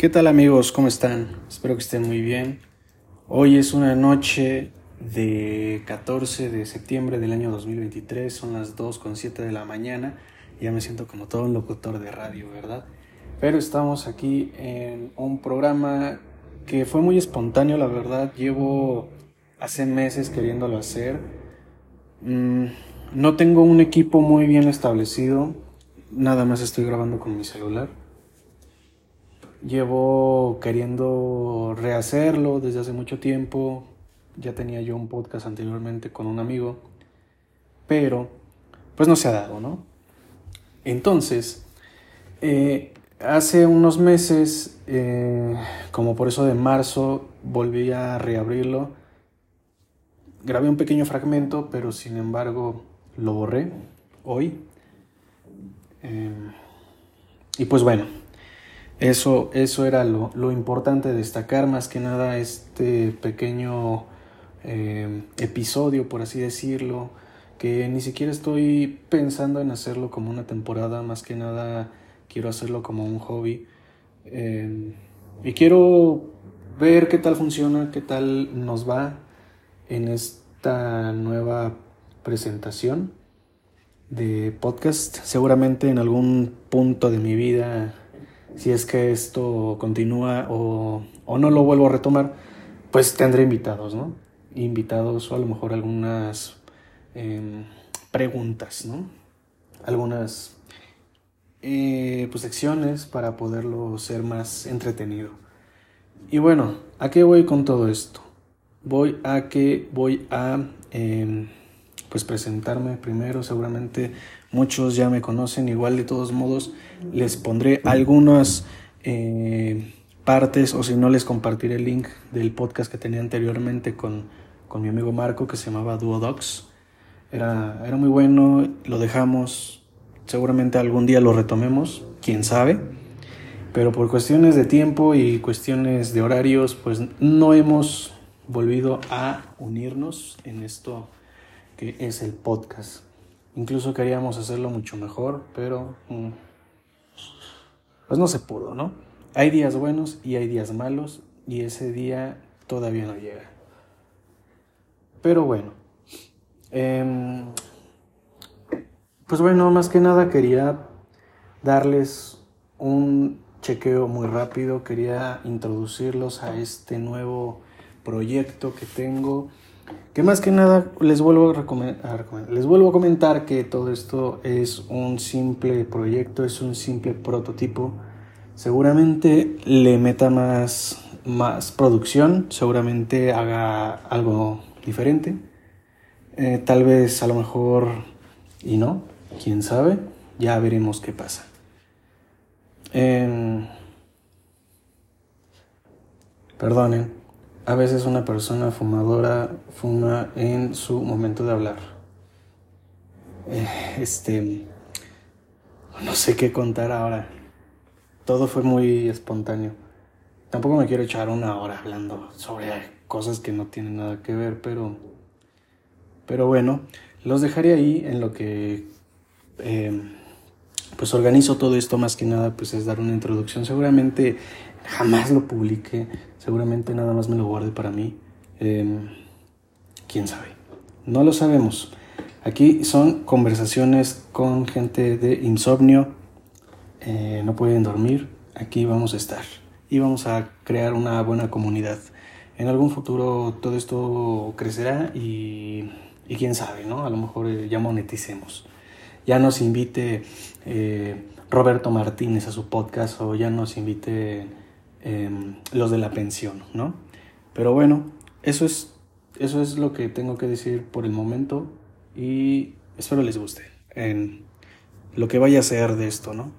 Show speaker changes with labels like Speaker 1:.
Speaker 1: ¿Qué tal amigos? ¿Cómo están? Espero que estén muy bien. Hoy es una noche de 14 de septiembre del año 2023, son las 2 con 7 de la mañana. Ya me siento como todo un locutor de radio, ¿verdad? Pero estamos aquí en un programa que fue muy espontáneo, la verdad. Llevo hace meses queriéndolo hacer. Mm, no tengo un equipo muy bien establecido, nada más estoy grabando con mi celular Llevo queriendo rehacerlo desde hace mucho tiempo. Ya tenía yo un podcast anteriormente con un amigo. Pero, pues no se ha dado, ¿no? Entonces, eh, hace unos meses, eh, como por eso de marzo, volví a reabrirlo. Grabé un pequeño fragmento, pero sin embargo lo borré hoy. Eh, y pues bueno, eso, eso era lo, lo, importante destacar, más que nada este pequeño eh, episodio, por así decirlo, que ni siquiera estoy pensando en hacerlo como una temporada, más que nada quiero hacerlo como un hobby. Eh, y quiero ver qué tal funciona, qué tal nos va en esta nueva presentación de podcast. Seguramente en algún punto de mi vida si es que esto continúa o, no lo vuelvo a retomar, pues tendré invitados, ¿no? Invitados o a lo mejor algunas em, preguntas, ¿no? Algunas eh, pues, secciones para poderlo ser más entretenido. Y bueno, ¿a qué voy con todo esto? Voy a que voy a em, pues presentarme primero, seguramente muchos ya me conocen, igual de todos modos les pondré algunas eh, partes o si no les compartiré el link del podcast que tenía anteriormente con, con mi amigo Marco que se llamaba Duodox. Era, era muy bueno, lo dejamos, seguramente algún día lo retomemos, quién sabe, pero por cuestiones de tiempo y cuestiones de horarios, pues no hemos volvido a unirnos en esto que es el podcast. Incluso queríamos hacerlo mucho mejor, pero mm, pues no se pudo, ¿no? Hay días buenos y hay días malos y ese día todavía no llega. Pero bueno, em, pues bueno, más que nada quería darles un chequeo muy rápido, quería introducirlos a este nuevo proyecto que tengo que más que nada les vuelvo a, les vuelvo a comentar que todo esto es un simple proyecto, es un simple prototipo. Seguramente le meta más, más producción, seguramente haga algo diferente. Eh, tal vez a lo mejor y no, quién sabe, ya veremos qué pasa. Eh, perdonen, a veces una persona fumadora fuma en su momento de hablar. Eh, este, no sé qué contar ahora. Todo fue muy espontáneo. Tampoco me quiero echar una hora hablando sobre cosas que no tienen nada que ver, pero, pero bueno, los dejaré ahí en lo que em, pues organizo todo esto más que nada, pues es dar una introducción. Seguramente jamás lo publique, seguramente nada más me lo guarde para mí. Em, ¿Quién sabe? No lo sabemos. Aquí son conversaciones con gente de insomnio, eh, no pueden dormir, aquí vamos a estar y vamos a crear una buena comunidad. En algún futuro todo esto crecerá y, quién sabe, ¿no? A lo mejor eh, ya moneticemos. Ya nos invite eh, Roberto Martínez a su podcast o ya nos invite Em, los de la pensión, ¿no? Pero bueno, eso es, eso es lo que tengo que decir por el momento y espero les guste en lo que vaya a ser de esto, ¿no?